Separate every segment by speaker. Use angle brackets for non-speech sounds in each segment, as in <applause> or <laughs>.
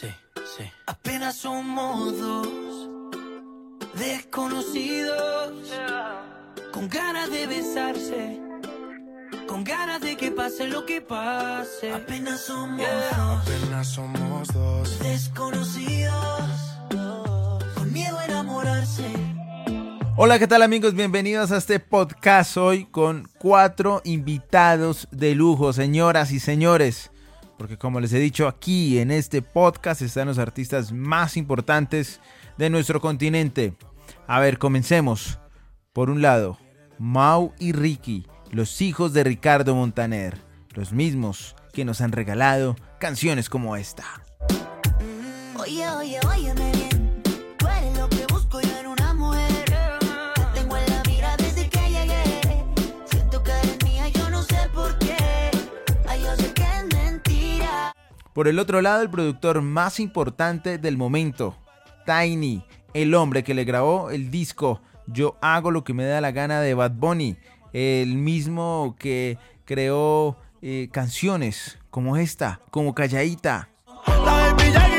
Speaker 1: Sí, sí. Apenas somos dos desconocidos con ganas de besarse. Con ganas de que pase lo que pase. Apenas somos dos.
Speaker 2: Apenas somos dos.
Speaker 1: Desconocidos. Con miedo a enamorarse.
Speaker 3: Hola, ¿qué tal amigos? Bienvenidos a este podcast hoy con cuatro invitados de lujo, señoras y señores. Porque como les he dicho aquí en este podcast están los artistas más importantes de nuestro continente. A ver, comencemos. Por un lado, Mau y Ricky, los hijos de Ricardo Montaner, los mismos que nos han regalado canciones como esta.
Speaker 4: Oye, oye, óyeme Por
Speaker 3: el otro lado, el productor más importante del momento, Tiny, el hombre que le grabó el disco Yo hago lo que me da la gana de Bad Bunny, el mismo que creó eh, canciones como esta, como Calladita.
Speaker 5: La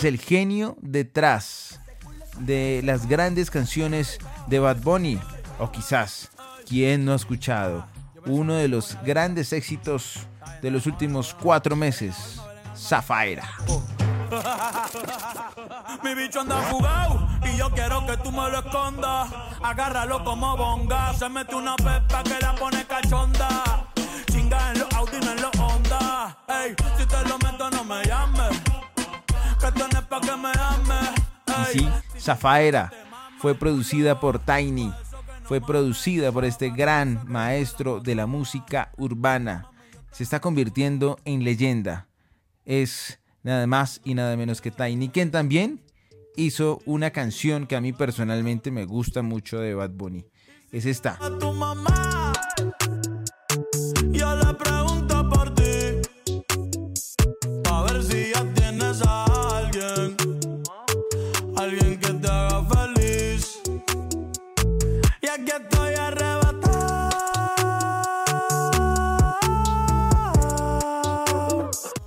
Speaker 5: Es el
Speaker 3: genio detrás de las grandes canciones de Bad Bunny. O quizás, ¿quién no ha escuchado? Uno de los grandes éxitos de los últimos cuatro meses, Zafaira. <laughs>
Speaker 5: Mi bicho anda jugado y yo quiero que tú me lo escondas. Agárralo como bonga. Se mete una pepa que la pone cachonda. Chinga en los Audi, en los Honda. Ey, si te lo
Speaker 3: Zafaera fue producida por Tiny, fue producida por este gran maestro de la música urbana. Se está convirtiendo en leyenda. Es nada más y nada menos que Tiny, quien también hizo una canción que a mí personalmente me gusta mucho de Bad Bunny. Es esta.
Speaker 5: Mamá.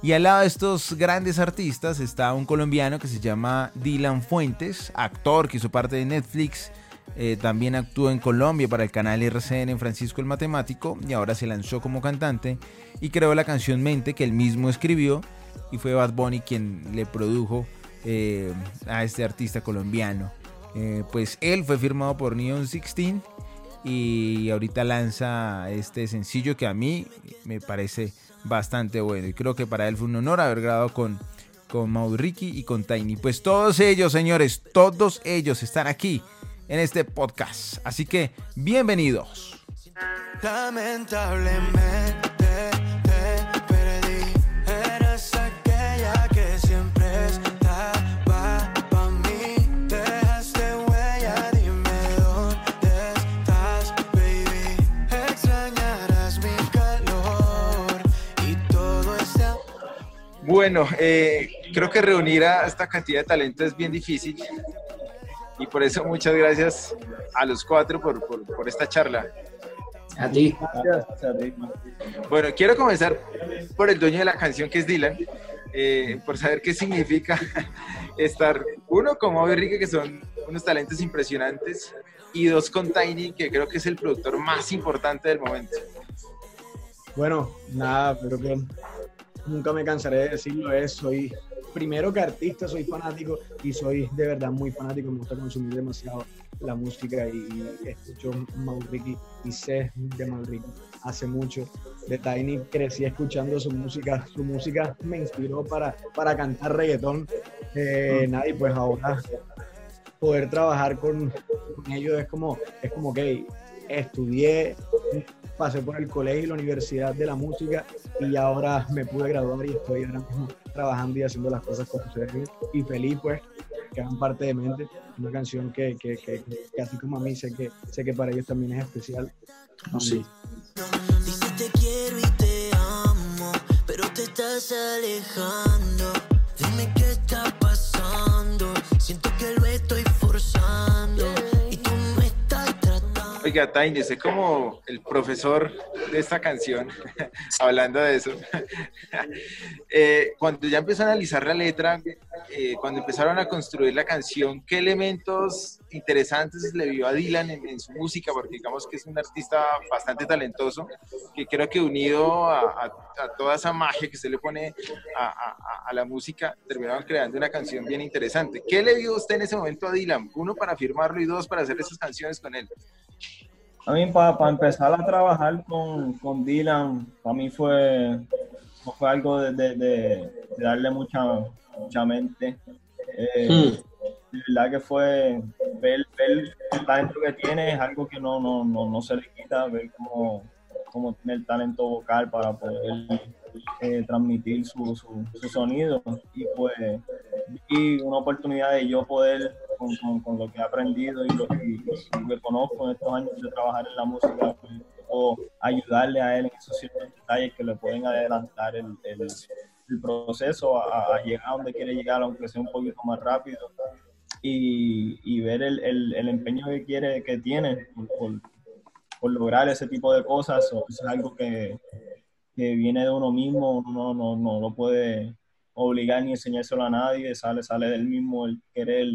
Speaker 5: Y
Speaker 3: al lado de estos grandes artistas está un colombiano que se llama Dylan Fuentes, actor que hizo parte de Netflix. eh, también actuó en Colombia para el canal RCN en Francisco el Matemático y ahora se lanzó como cantante y creó la canción Mente que él mismo escribió y fue Bad Bunny quien le produjo eh, a este artista colombiano. Eh, pues él fue firmado por Neon 16 y ahorita lanza este sencillo que a mí me parece bastante bueno y creo que para él fue un honor haber grabado con con y con Tiny. Pues todos ellos, señores, todos ellos están aquí en este podcast. Así que bienvenidos.
Speaker 2: Lamentablemente
Speaker 6: Bueno, eh, creo que reunir a esta cantidad de talento es bien difícil y por eso muchas gracias a los cuatro por, por- por esta charla.
Speaker 7: A ti.
Speaker 6: Bueno, quiero comenzar por el dueño de la canción que es Dylan, eh, por saber qué significa <laughs> estar, uno, con Mau y Enrique, que son unos talentos impresionantes, y dos, con Tiny, que creo que es el productor más importante del momento.
Speaker 7: Bueno, nada, pero que nunca me cansaré de decirlo, es, soy primero que artista, soy fanático y soy de verdad muy fanático, me gusta consumir demasiado la música y escucho Mauricky y sé de Mauricky hace mucho. De Tiny crecí escuchando su música, su música me inspiró para, para cantar reggaetón. Eh, nada, y pues ahora poder trabajar con, con ellos es como, es como que estudié, pasé por el colegio y la universidad de la música y ahora me pude graduar y estoy ahora mismo trabajando y haciendo las cosas con ustedes. Y feliz pues que hagan parte de mente una canción que, que, que, que así como a mí sé que sé que para ellos también es especial.
Speaker 1: Dices te quiero y te amo, pero te estás alejando.
Speaker 6: Oiga, Tiny, es como el profesor de esta canción, <laughs> hablando de eso. <laughs> Eh, cuando ya empezó a analizar la letra, eh, cuando empezaron a construir la canción, ¿qué elementos interesantes le vio a Dylan en, en su música? Porque digamos que es un artista bastante talentoso, que creo que unido a, a- a toda esa magia que se le pone a, a- a la música, terminaron creando una canción bien interesante. ¿Qué le vio usted en ese momento a Dylan? Uno, para firmarlo y dos, para hacer esas canciones con él.
Speaker 8: A mí, para empezar a trabajar con, con Dylan, para mí fue, fue algo de, de- darle mucha, mucha mente. Eh, De verdad que fue ver, ver el talento que tiene, es algo que no, no, no, no se le quita, ver cómo, cómo tiene el talento vocal para poder eh, transmitir su, su, su sonido. Y pues vi una oportunidad de yo poder, con, con- con lo que he aprendido y lo, y- lo que conozco en estos años de trabajar en la música, pues, puedo ayudarle a él en esos ciertos detalles que le pueden adelantar el, el- el proceso a, a llegar a donde quiere llegar, aunque sea un poquito más rápido. Y, y ver el, el- empeño que quiere, que tiene por, por- por lograr ese tipo de cosas, o es algo que, que viene de uno mismo, uno no, no, no puede obligar ni enseñárselo a nadie, sale, sale del mismo el querer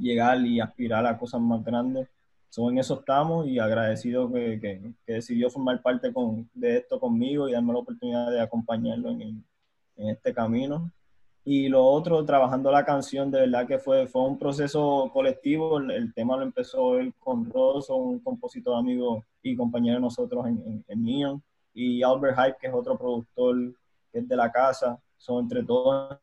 Speaker 8: llegar y aspirar a cosas más grandes. So, en eso estamos y agradecido que, que- que decidió formar parte con, de esto conmigo y darme la oportunidad de acompañarlo en, en- en este camino. Y lo otro, trabajando la canción, de verdad que fue, fue un proceso colectivo. El, el tema lo empezó él con Rosso, un compositor amigo y compañero de nosotros en, en, en Neon, y Albert Hype, que es otro productor que es de la casa. Son entre todos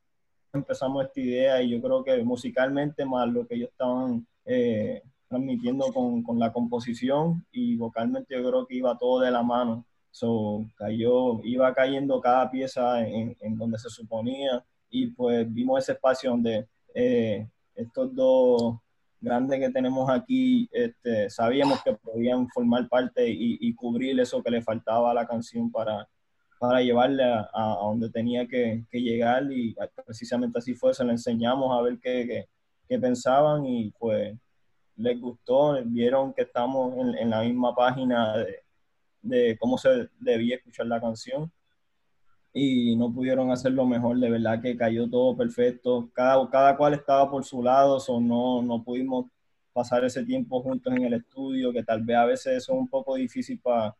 Speaker 8: empezamos esta idea y yo creo que musicalmente más lo que ellos estaban eh, transmitiendo con, con la composición y vocalmente yo creo que iba todo de la mano. So, cayó, iba cayendo cada pieza en, en donde se suponía y pues vimos ese espacio donde eh, estos dos grandes que tenemos aquí este, sabíamos que podían formar parte y, y cubrir eso que le faltaba a la canción para, para llevarle a, donde tenía que, llegar y precisamente así fue, se lo enseñamos a ver qué, pensaban y pues les gustó, vieron que estamos en, la misma página de, de cómo se debía escuchar la canción y no pudieron hacerlo mejor, de verdad que cayó todo perfecto, cada, cada cual estaba por su lado, so no, no pudimos pasar ese tiempo juntos en el estudio, que tal vez a veces eso es un poco difícil para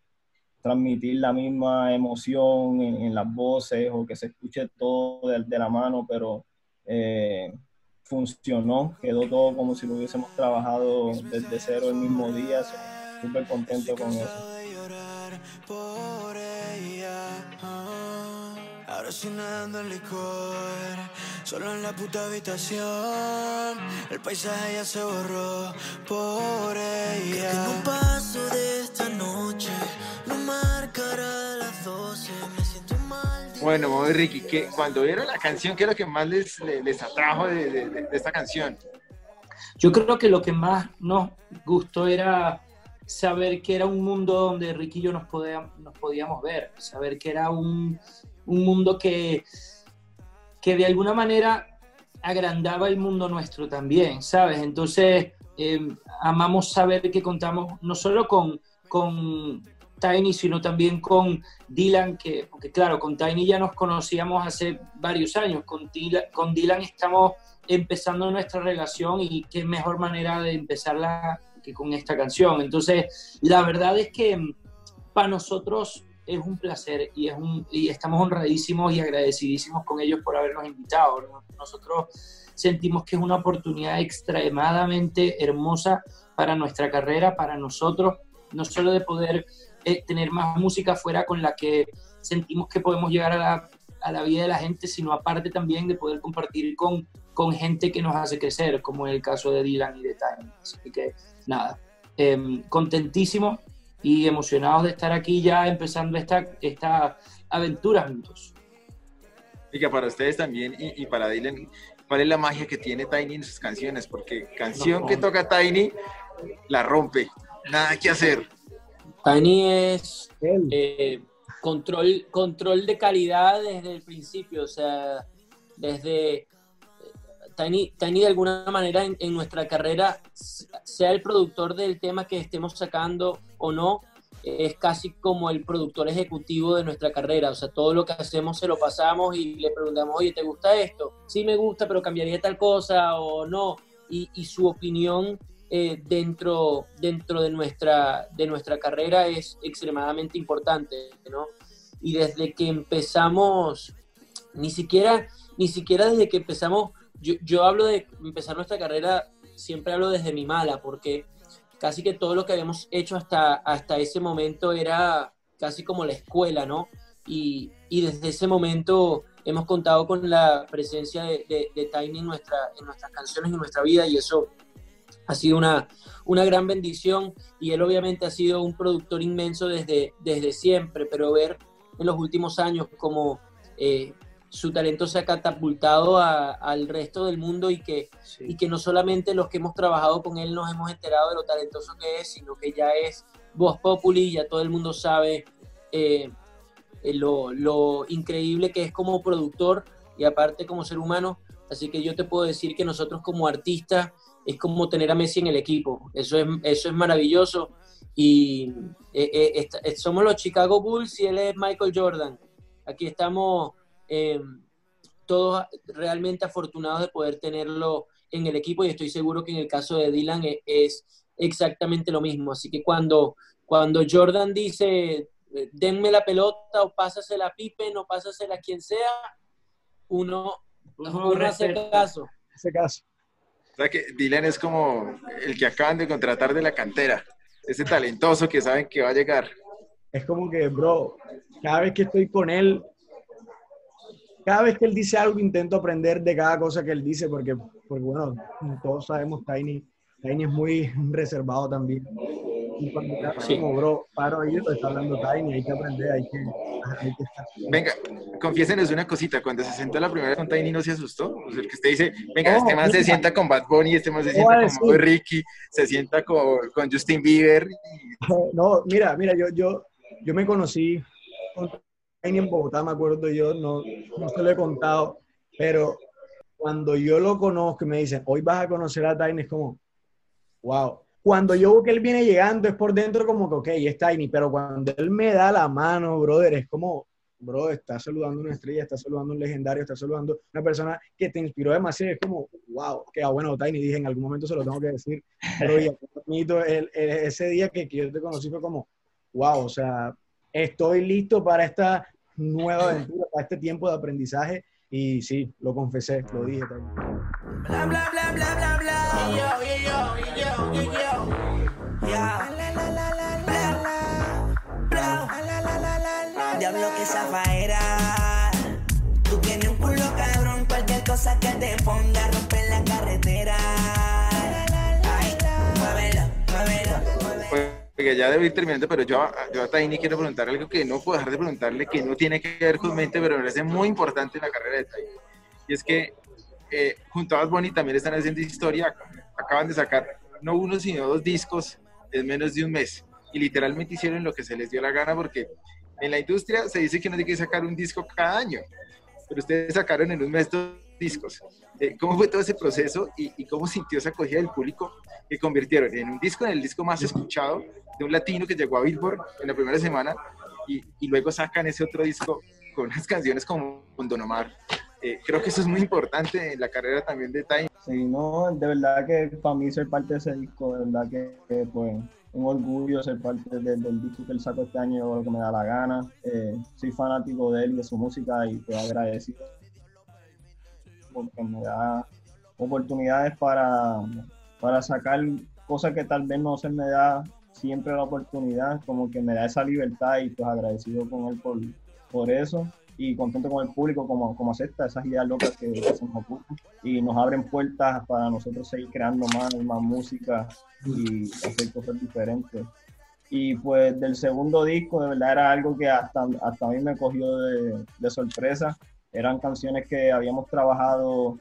Speaker 8: transmitir la misma emoción en, en las voces o que se escuche todo de, de la mano, pero eh, funcionó, quedó todo como si lo hubiésemos trabajado desde cero el mismo día, so, súper contento con eso.
Speaker 1: Dejo de llorar por ella. ah. Ahora estoy nadando en licor, solo en la puta habitación. El paisaje ya se borró por ella. que no paso de esta noche,
Speaker 6: Bueno, Ricky, que cuando vieron la canción, ¿qué es lo que más les, les, les atrajo de, de- de- de esta canción?
Speaker 9: Yo creo que lo que más nos gustó era saber que era un mundo donde Ricky y yo nos, podía- nos podíamos ver, saber que era un, un mundo que, que de alguna manera agrandaba el mundo nuestro también, ¿sabes? Entonces, eh, amamos saber que contamos no solo con, con Tiny, sino también con Dylan, que, porque claro, con Tiny ya nos conocíamos hace varios años, con Dylan, con Dylan estamos empezando nuestra relación y qué mejor manera de empezarla que con esta canción. Entonces, la verdad es que mm, para nosotros es un placer y, es un, y estamos honradísimos y agradecidísimos con ellos por habernos invitado. ¿no? Nosotros sentimos que es una oportunidad extremadamente hermosa para nuestra carrera, para nosotros, no solo de poder eh, tener más música fuera con la que sentimos que podemos llegar a la, a la vida de la gente, sino aparte también de poder compartir con, con gente que nos hace crecer, como en el caso de Dylan y de Tiny. Así que nada, eh, contentísimos y emocionados de estar aquí ya empezando esta, esta aventura juntos.
Speaker 6: Y que para ustedes también y, y para Dylan, ¿cuál es la magia que tiene Tiny en sus canciones? Porque canción
Speaker 9: No.
Speaker 6: que toca Tiny la rompe, nada que hacer.
Speaker 9: Tiny es eh,
Speaker 10: control, control de calidad desde el principio, o sea, desde Tiny, Tiny de alguna manera en, nuestra carrera, sea el productor del tema que estemos sacando o no, es casi como el productor ejecutivo de nuestra carrera. O sea, todo lo que hacemos se lo pasamos y le preguntamos, oye, ¿te gusta esto? Sí me gusta, pero cambiaría tal cosa o no. Y, y su opinión eh, dentro, dentro de, nuestra, de nuestra carrera es extremadamente importante, ¿no? Y desde que empezamos, ni siquiera, ni siquiera desde que empezamos yo, hablo de empezar nuestra carrera, siempre hablo desde mi mala, porque casi que todo lo que habíamos hecho hasta, hasta ese momento era casi como la escuela, ¿no? Y, desde ese momento hemos contado con la presencia de, de, Tiny en, nuestra, en nuestras canciones y en nuestra vida, y eso ha sido una, una gran bendición. Y él obviamente ha sido un productor inmenso desde, desde siempre, pero ver en los últimos años como eh, su talento se ha catapultado al resto del mundo y que, y que no solamente los que hemos trabajado con él nos hemos enterado de lo talentoso que es, sino que ya es voz populi, ya todo el mundo sabe eh, eh, lo, lo, increíble que es como productor y aparte como ser humano. Así que yo te puedo decir que nosotros como artistas es como tener a Messi en el equipo. Eso es, eso es maravilloso. Y eh, somos los Chicago Bulls y él es Michael Jordan. Aquí estamos eh, todos realmente afortunados de poder tenerlo en el equipo y estoy seguro que en el caso de Dylan e, es, exactamente lo mismo. Así que cuando, cuando Jordan dice, denme la pelota o pásasela a Pippen o pásasela a quien sea, uno, uno hace caso.
Speaker 7: Hace caso.
Speaker 6: O sea que Dylan es como el que acaban de contratar de la cantera, ese talentoso que saben que va a llegar.
Speaker 7: Es como que, bro, cada vez que estoy con él, cada vez que él dice algo intento aprender de cada cosa que él dice porque, porque bueno, todos sabemos Tiny, Tiny es muy reservado también. Y cuando sí. como, bro, paro ahí, lo está hablando Tiny, hay que aprender, hay que, hay que estar.
Speaker 6: Venga, confiésenos una cosita, cuando se sentó la primera vez con Tiny no se asustó. O sea, el que usted dice, venga, este man se sienta con Bad Bunny, este man se sienta con Ricky, se sienta con, con Justin Bieber. <laughs>
Speaker 7: No, mira, mira, yo, yo, yo me conocí con en Bogotá, me acuerdo yo, no, no se lo he contado, pero cuando yo lo conozco y me dicen, hoy vas a conocer a Tiny, es como, wow. Cuando yo veo que él viene llegando, es por dentro como que, ok, es Tiny, pero cuando él me da la mano, brother, es como, bro, está saludando una estrella, está saludando un legendario, está saludando una persona que te inspiró demasiado. Es como, wow, que bueno, Tiny, dije, en algún momento se lo tengo que decir. Pero ya, el, ese día que, que, yo te conocí fue como, wow, o sea, estoy listo para esta nueva aventura, para este tiempo de aprendizaje. Y sí, lo confesé, lo dije también. Bla, bla, bla, bla, bla, bla. Yo, yo, yo, yo, yo. Ya. La, la, la, la, la, la. La, la, la, la, la. Diablo que zafaera. Tú tienes un culo cabrón, cualquier cosa que te ponga romper la carretera.
Speaker 6: Porque ya debo ir terminando, pero yo, yo a Tiny quiero preguntar algo que no puedo dejar de preguntarle, que no tiene que ver con mente, pero me parece muy importante en la carrera de Tiny. Y es que eh, junto a Bad Bunny también están haciendo historia, acaban de sacar no uno, sino dos discos en menos de un mes. Y literalmente hicieron lo que se les dio la gana, porque en la industria se dice que no hay que sacar un disco cada año, pero ustedes sacaron en un mes dos discos. Eh, ¿Cómo fue todo ese proceso y, cómo sintió esa acogida del público que convirtieron en un disco, en el disco más escuchado de un latino que llegó a Billboard en la primera semana y, luego sacan ese otro disco con unas canciones como con Don Omar? Eh, creo que eso es muy importante en la carrera también de Time.
Speaker 8: Sí, no, de verdad que para mí ser parte de ese disco, de verdad que, pues un orgullo ser parte del disco que él sacó este año, lo que me da la gana. Eh, soy fanático de él y de su música y te agradecido porque me da oportunidades para, para sacar cosas que tal vez no se me da siempre la oportunidad, como que me da esa libertad y pues agradecido con él por, por eso y contento con el público como, como acepta esas ideas locas que, se nos ocurren y nos abren puertas para nosotros seguir creando más más música y hacer cosas diferentes. Y pues del segundo disco de verdad era algo que hasta, hasta a mí me cogió de, de sorpresa eran canciones que habíamos trabajado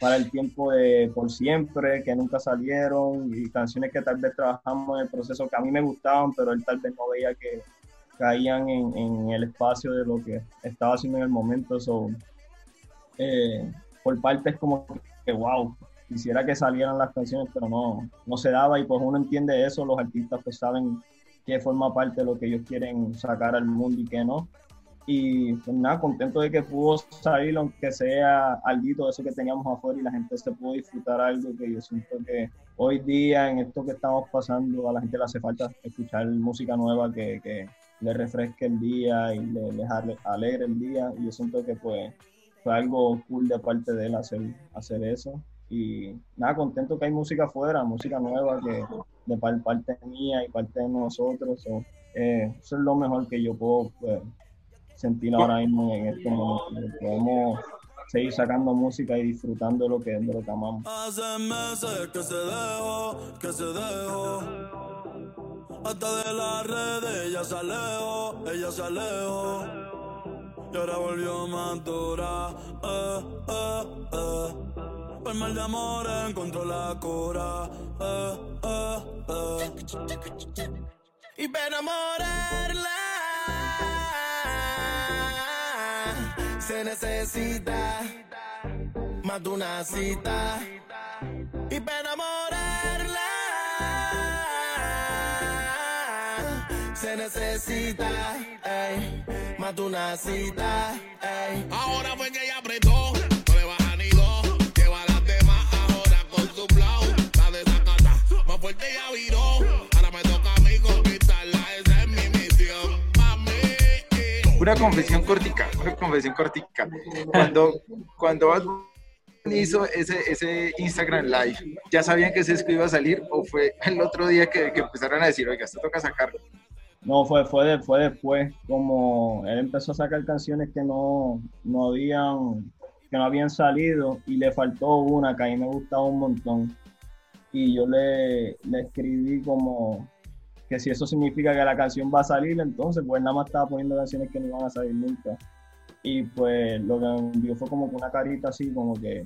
Speaker 8: para el tiempo de Por Siempre, que nunca salieron, y canciones que tal vez trabajamos en el proceso que a mí me gustaban, pero él tal vez no veía que, caían en, el espacio de lo que estaba haciendo en el momento. So, eh, por parte es como que, wow, quisiera que salieran las canciones, pero no, no se daba y pues uno entiende eso, los artistas pues saben que forma parte de lo que ellos quieren sacar al mundo y que no. Y pues nada, contento de que pudo salir, aunque sea algo de eso que teníamos afuera y la gente se pudo disfrutar algo que yo siento que hoy día, en esto que estamos pasando, a la gente le hace falta escuchar música nueva que le refresque el día y le, le alegre el día. Y yo siento que pues fue algo cool de parte de él hacer, hacer eso. Y nada, contento que hay música afuera, música nueva que de parte mía y parte de nosotros. Eh, eso es lo mejor que yo puedo pues, sentir ahora mismo en este momento. Podemos seguir sacando música y disfrutando lo que, de lo que amamos.
Speaker 5: Hace meses que se dejó, que se dejó. Hasta de las redes ella se alejó, ella se alejó. Y ahora volvió más dura, eh, eh, eh. Por mal de amor encontró la cura, eh, eh, eh. Y para enamorarla se necesita más de una cita y para enamorarla se necesita ey, más de una cita ey. ahora fue que ella apretó no le baja ni dos lleva a las demás ahora con su flow la desacata más fuerte ya viró ahora me toca a mí conquistarla esa es mi misión mami
Speaker 6: una confesión cortica, una confesión cortica. Cuando, cuando Bunny hizo ese, ese Instagram Live, ¿ya sabían que ese disco iba a salir o fue el otro día que, que empezaron a decir, oiga, esto toca sacarlo?
Speaker 8: No, fue, fue, fue después, como él empezó a sacar canciones que no, no habían, que no habían salido y le faltó una que a mí me gustaba un montón. Y yo le, le escribí como que si eso significa que la canción va a salir, entonces pues nada más estaba poniendo canciones que no iban a salir nunca. Y pues lo que me envió fue como que una carita así, como que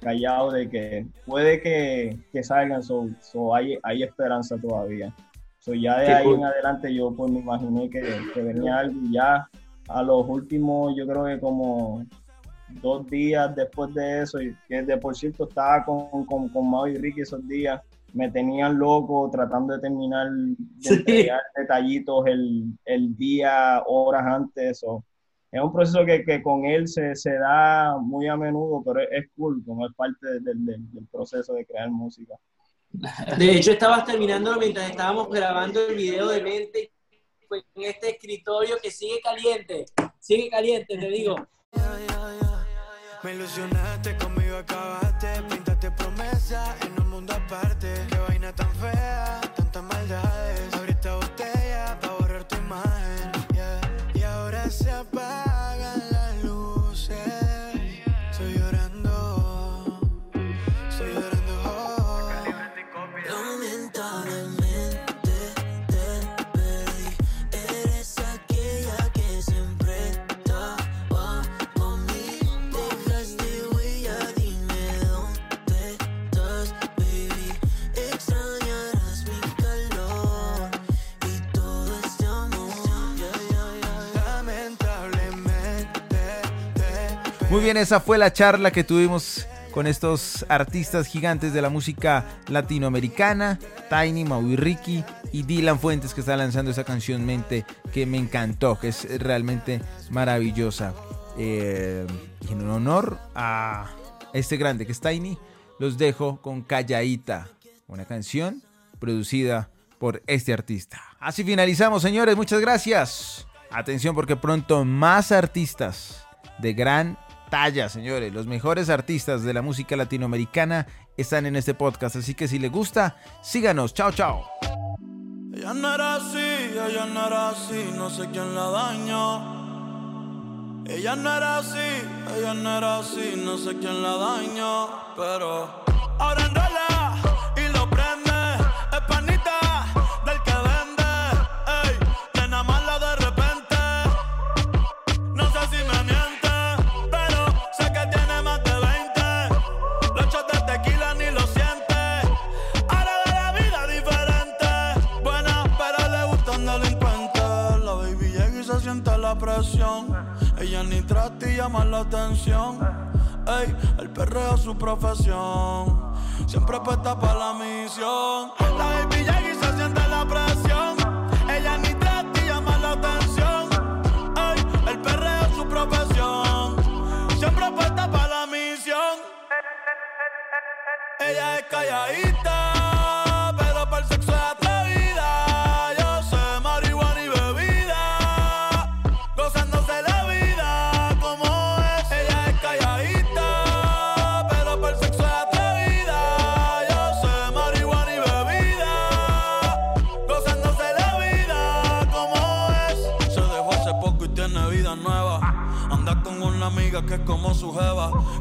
Speaker 8: callado de que puede que, que salgan, so, so hay, hay esperanza todavía. So ya de
Speaker 10: Qué
Speaker 8: ahí
Speaker 10: cool.
Speaker 8: en adelante yo pues me imaginé que, que venía algo y ya a los últimos, yo creo que como dos días después de eso, y que de por cierto estaba con, con, con Mau y Ricky esos días, me tenían loco tratando de terminar de <laughs>
Speaker 10: Sí.
Speaker 8: entregar detallitos el, el día, horas antes. o es un proceso que, que con él se, se da muy a menudo, pero es, es cool, como es parte del, del- del proceso de crear música.
Speaker 10: De hecho, estabas terminando mientras estábamos grabando el video de mente. En este escritorio que sigue caliente, sigue caliente, te digo.
Speaker 1: Me ilusionaste, conmigo acabaste, pintaste promesa
Speaker 3: Muy bien, esa fue la charla que tuvimos con estos artistas gigantes de la música latinoamericana, Tiny, Maui Ricky y Dylan Fuentes que está lanzando esa canción Mente que me encantó, que es realmente maravillosa. Eh, y en honor a este grande que es Tiny, los dejo con Callaíta, una canción producida por este artista. Así finalizamos, señores, muchas gracias. Atención porque pronto más artistas de gran talla, señores. Los mejores artistas de la música latinoamericana están en este podcast, así que si les gusta, síganos. Chao, chao.
Speaker 5: Ella no era así, ella no era así, no sé quién la dañó. Ella no era así, ella no era así, no sé quién la dañó. Pero ahora enrola y Ella ni trata y llama la atención. Ey, el perreo es su profesión. Siempre puesta para la misión.